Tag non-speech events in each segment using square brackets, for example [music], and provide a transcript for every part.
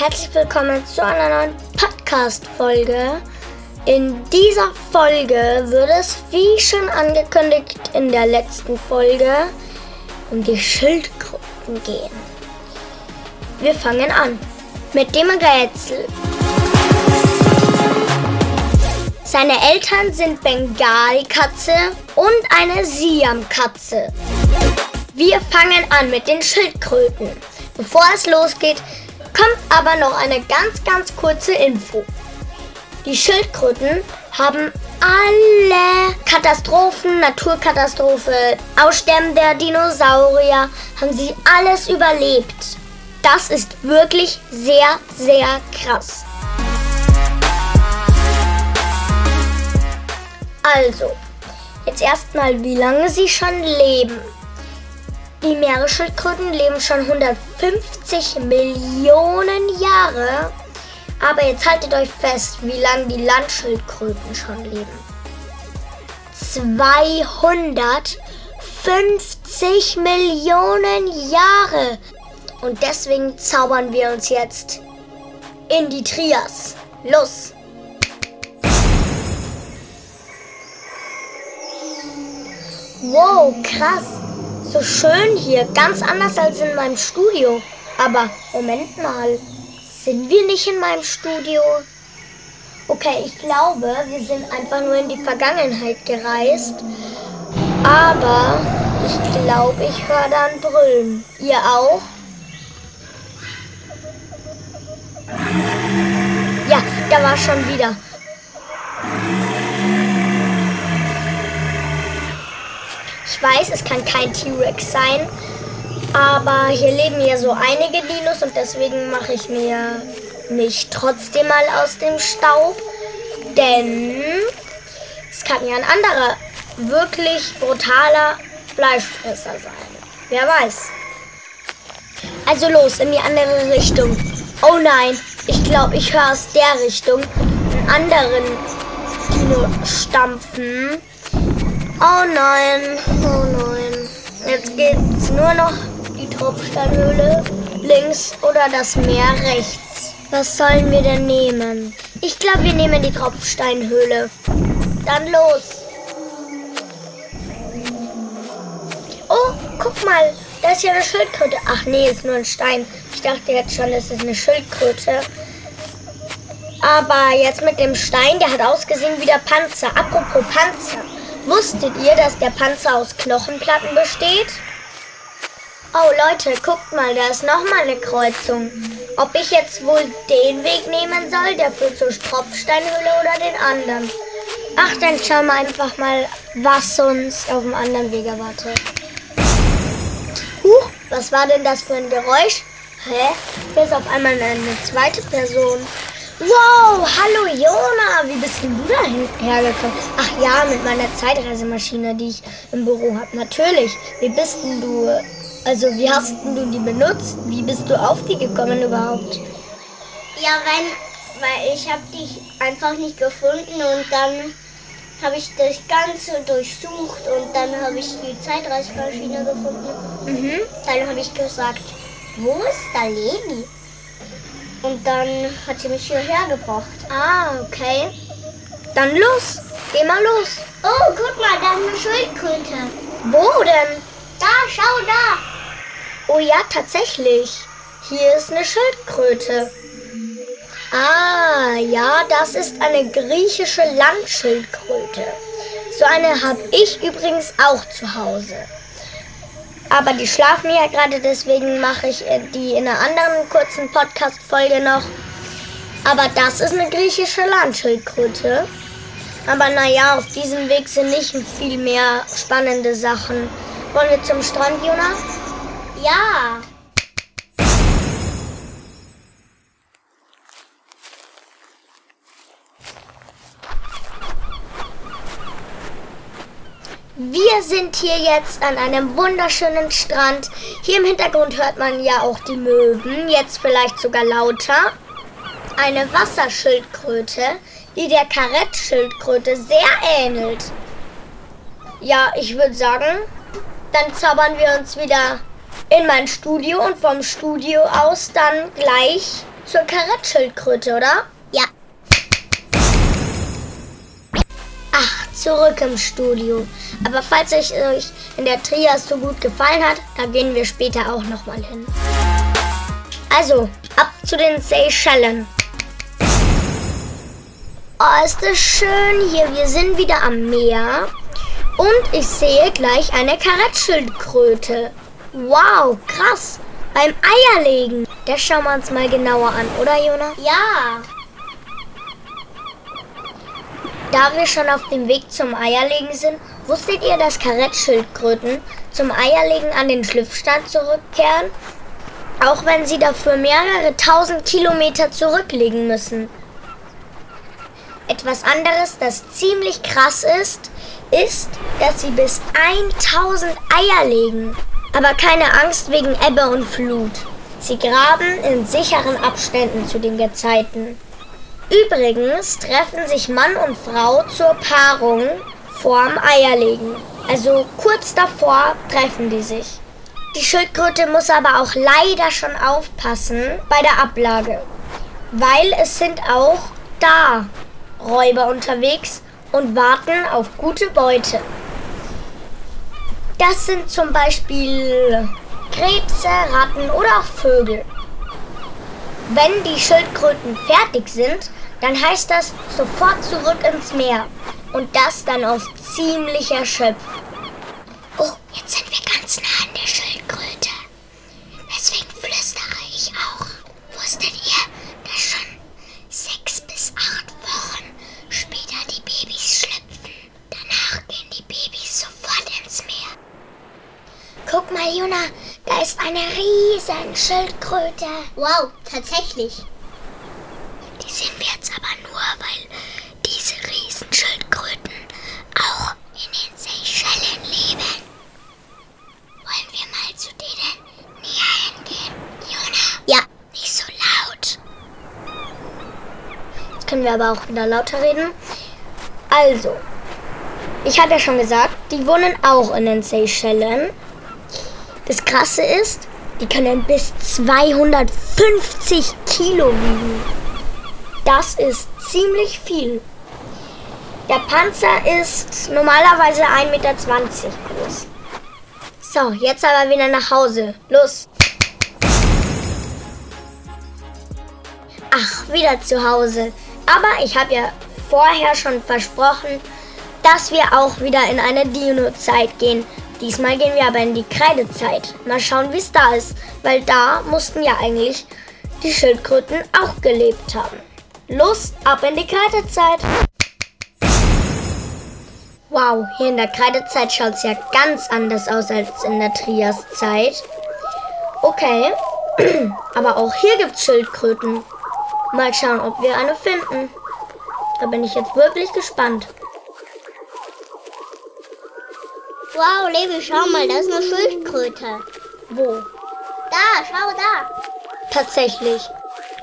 herzlich willkommen zu einer neuen Podcast-Folge. In dieser Folge wird es, wie schon angekündigt in der letzten Folge, um die Schildkröten gehen. Wir fangen an mit dem Rätsel. Seine Eltern sind Bengalkatze und eine Siamkatze. Wir fangen an mit den Schildkröten. Bevor es losgeht, kommt aber noch eine ganz, ganz kurze Info. Die Schildkröten haben alle Katastrophen, Naturkatastrophe, Aussterben der Dinosaurier, haben sie alles überlebt. Das ist wirklich sehr, sehr krass. Also, jetzt erstmal, wie lange sie schon leben. Die Meeresschildkröten leben schon 150 Millionen Jahre. Aber jetzt haltet euch fest, wie lange die Landschildkröten schon leben. 250 Millionen Jahre. Und deswegen zaubern wir uns jetzt in die Trias. Los! Wow, krass so schön hier, ganz anders als in meinem Studio. Aber Moment mal, sind wir nicht in meinem Studio? Okay, ich glaube, wir sind einfach nur in die Vergangenheit gereist. Aber ich glaube, ich höre da ein Brüllen. Ihr auch? Ja, da war schon wieder. Ich weiß, es kann kein T-Rex sein, aber hier leben ja so einige Dinos und deswegen mache ich mir mich trotzdem mal aus dem Staub, denn es kann ja ein anderer, wirklich brutaler Fleischfresser sein. Wer weiß. Also los, in die andere Richtung. Oh nein, ich glaube, ich höre aus der Richtung einen anderen Dino stampfen. Oh nein, oh nein. Jetzt geht's nur noch die Tropfsteinhöhle links oder das Meer rechts. Was sollen wir denn nehmen? Ich glaube, wir nehmen die Tropfsteinhöhle. Dann los. Oh, guck mal, da ist ja eine Schildkröte. Ach nee, ist nur ein Stein. Ich dachte jetzt schon, das ist eine Schildkröte. Aber jetzt mit dem Stein, der hat ausgesehen wie der Panzer. Apropos Panzer. Wusstet ihr, dass der Panzer aus Knochenplatten besteht? Oh Leute, guckt mal, da ist nochmal eine Kreuzung. Ob ich jetzt wohl den Weg nehmen soll, der führt zur Tropfsteinhülle oder den anderen? Ach, dann schauen wir einfach mal, was uns auf dem anderen Weg erwartet. Huch, was war denn das für ein Geräusch? Hä? Hier ist auf einmal eine zweite Person. Wow, hallo Jona, wie bist denn du da hergekommen? Ach ja, mit meiner Zeitreisemaschine, die ich im Büro habe. Natürlich. Wie bist denn du? Also, wie hast denn du die benutzt? Wie bist du auf die gekommen überhaupt? Ja, wenn, weil ich habe dich einfach nicht gefunden und dann habe ich das Ganze durchsucht und dann habe ich die Zeitreisemaschine gefunden. Mhm. Dann habe ich gesagt, wo ist da Levi? Und dann hat sie mich hierher gebracht. Ah, okay. Dann los. Geh mal los. Oh, guck mal, da ist eine Schildkröte. Wo denn? Da, schau da. Oh ja, tatsächlich. Hier ist eine Schildkröte. Ah, ja, das ist eine griechische Landschildkröte. So eine habe ich übrigens auch zu Hause. Aber die schlafen ja gerade, deswegen mache ich äh, die in einer anderen kurzen Podcast-Folge noch. Aber das ist eine griechische Landschildkröte. Aber naja, auf diesem Weg sind nicht viel mehr spannende Sachen. Wollen wir zum Strand, Jona? Ja. Wir sind hier jetzt an einem wunderschönen Strand. Hier im Hintergrund hört man ja auch die Möwen, jetzt vielleicht sogar lauter. Eine Wasserschildkröte, die der Karettschildkröte sehr ähnelt. Ja, ich würde sagen, dann zaubern wir uns wieder in mein Studio und vom Studio aus dann gleich zur Karettschildkröte, oder? Ja. Ach, zurück im Studio. Aber falls euch, euch in der Trias so gut gefallen hat, da gehen wir später auch nochmal hin. Also, ab zu den Seychellen. Oh, ist das schön hier. Wir sind wieder am Meer. Und ich sehe gleich eine Karettschildkröte. Wow, krass. Beim Eierlegen. Das schauen wir uns mal genauer an, oder Jona? Ja. Da wir schon auf dem Weg zum Eierlegen sind, wusstet ihr, dass Karettschildkröten zum Eierlegen an den Schlüpfstand zurückkehren? Auch wenn sie dafür mehrere tausend Kilometer zurücklegen müssen. Etwas anderes, das ziemlich krass ist, ist, dass sie bis 1000 Eier legen. Aber keine Angst wegen Ebbe und Flut. Sie graben in sicheren Abständen zu den Gezeiten. Übrigens treffen sich Mann und Frau zur Paarung vorm Eierlegen. Also kurz davor treffen die sich. Die Schildkröte muss aber auch leider schon aufpassen bei der Ablage, weil es sind auch da Räuber unterwegs und warten auf gute Beute. Das sind zum Beispiel Krebse, Ratten oder auch Vögel. Wenn die Schildkröten fertig sind, dann heißt das sofort zurück ins Meer. Und das dann auf ziemlich erschöpft. Oh, jetzt sind wir ganz nah an der Schildkröte. Deswegen flüstere ich auch. Wusstet ihr, dass schon sechs bis acht Wochen später die Babys schlüpfen? Danach gehen die Babys sofort ins Meer. Guck mal, Juna, da ist eine riesen Schildkröte. Wow, tatsächlich. Die sehen wir jetzt aber nur, weil diese Riesenschildkröten auch in den Seychellen leben. Wollen wir mal zu denen näher hingehen? Jona? Ja. Nicht so laut. Jetzt können wir aber auch wieder lauter reden. Also, ich habe ja schon gesagt, die wohnen auch in den Seychellen. Das Krasse ist, die können bis 250 Kilo wiegen. Das ist ziemlich viel. Der Panzer ist normalerweise 1,20 Meter groß. So, jetzt aber wieder nach Hause. Los. Ach, wieder zu Hause. Aber ich habe ja vorher schon versprochen, dass wir auch wieder in eine Dino-Zeit gehen. Diesmal gehen wir aber in die Kreidezeit. Mal schauen, wie es da ist. Weil da mussten ja eigentlich die Schildkröten auch gelebt haben. Los, ab in die Kreidezeit. Wow, hier in der Kreidezeit schaut es ja ganz anders aus als in der Triaszeit. Okay, [clears throat] aber auch hier gibt es Schildkröten. Mal schauen, ob wir eine finden. Da bin ich jetzt wirklich gespannt. Wow, Levi, schau mal, da ist eine Schildkröte. Wo? Da, schau da. Tatsächlich.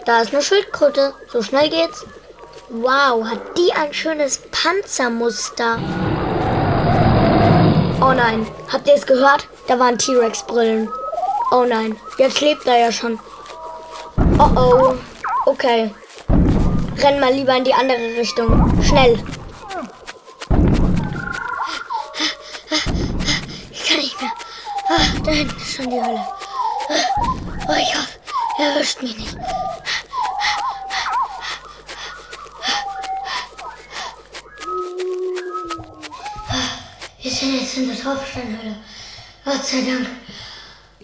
Da ist eine Schildkröte. So schnell geht's. Wow, hat die ein schönes Panzermuster. Oh nein, habt ihr es gehört? Da waren T-Rex-Brillen. Oh nein, jetzt lebt er ja schon. Oh oh. Okay. Renn mal lieber in die andere Richtung. Schnell. Ich kann nicht mehr. Ah, da hinten ist schon die Hölle. Oh, ich hoffe, er erwischt mich nicht. Wir sind jetzt in der Tropfsteinhöhle. Gott sei Dank.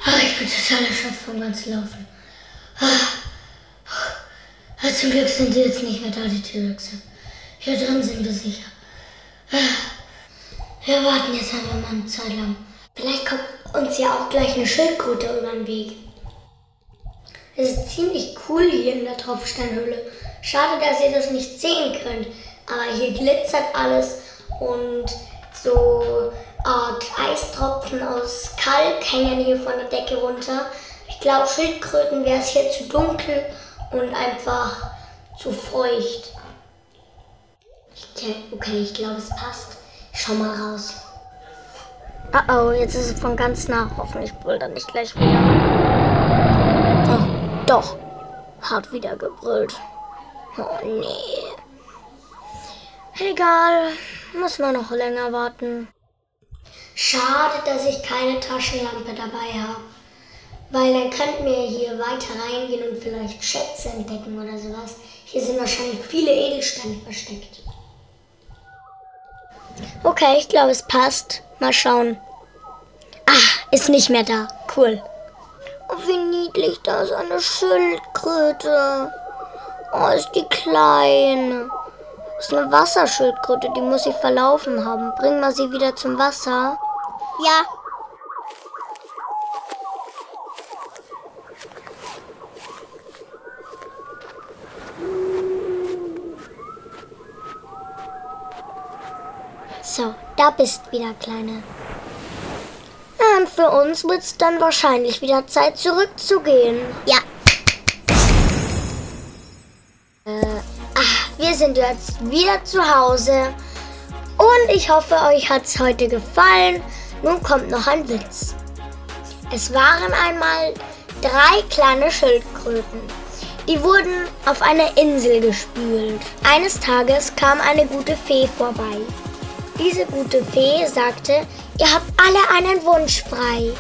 Ah, ich bin total erschöpft vom ganzen Laufen. Ah, zum Glück sind die jetzt nicht mehr da, die T-Rexe. Hier drin sind wir sicher. Ah, Wir warten jetzt einfach mal eine Zeit lang. Vielleicht kommt uns ja auch gleich eine Schildkröte über den Weg. Es ist ziemlich cool hier in der Tropfsteinhöhle. Schade, dass ihr das nicht sehen könnt. Aber hier glitzert alles und so Art Eistropfen aus Kalk hängen hier von der Decke runter. Ich glaube, Schildkröten wäre es hier zu dunkel und einfach zu feucht. Okay, ich glaube, es passt. Ich schau mal raus. Oh oh, jetzt ist es von ganz nah. Hoffentlich brüllt er nicht gleich wieder. Oh, doch. Hat wieder gebrüllt. Oh nee. Egal, muss man noch länger warten. Schade, dass ich keine Taschenlampe dabei habe. Weil dann könnten wir hier weiter reingehen und vielleicht Schätze entdecken oder sowas. Hier sind wahrscheinlich viele Edelsteine versteckt. Okay, ich glaube, es passt. Mal schauen. Ah, ist nicht mehr da. Cool. Oh, wie niedlich, da ist eine Schildkröte. Oh, ist die klein. Das ist eine Wasserschildkröte, die muss sich verlaufen haben. Bring mal sie wieder zum Wasser. Ja. So, da bist wieder, Kleine. Und für uns wird es dann wahrscheinlich wieder Zeit zurückzugehen. Ja. Äh, ach, wir sind jetzt wieder zu Hause. Und ich hoffe, euch hat es heute gefallen. Nun kommt noch ein Witz. Es waren einmal drei kleine Schildkröten. Die wurden auf einer Insel gespült. Eines Tages kam eine gute Fee vorbei. Diese gute Fee sagte, ihr habt alle einen Wunsch frei.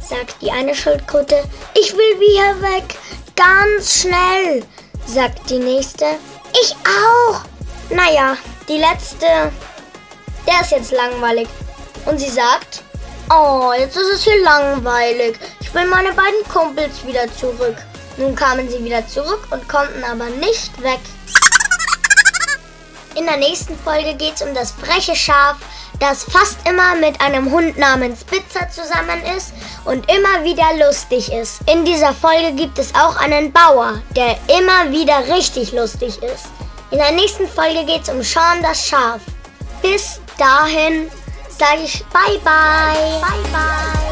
Sagt die eine Schildkröte, ich will wieder weg, ganz schnell. Sagt die nächste, ich auch. Naja, die letzte, der ist jetzt langweilig. Und sie sagt, oh, jetzt ist es hier langweilig. Ich will meine beiden Kumpels wieder zurück. Nun kamen sie wieder zurück und konnten aber nicht weg. In der nächsten Folge geht es um das freche Schaf, das fast immer mit einem Hund namens Pizza zusammen ist und immer wieder lustig ist. In dieser Folge gibt es auch einen Bauer, der immer wieder richtig lustig ist. In der nächsten Folge geht es um Sean das Schaf. Bis dahin sage ich Bye bye. Bye bye.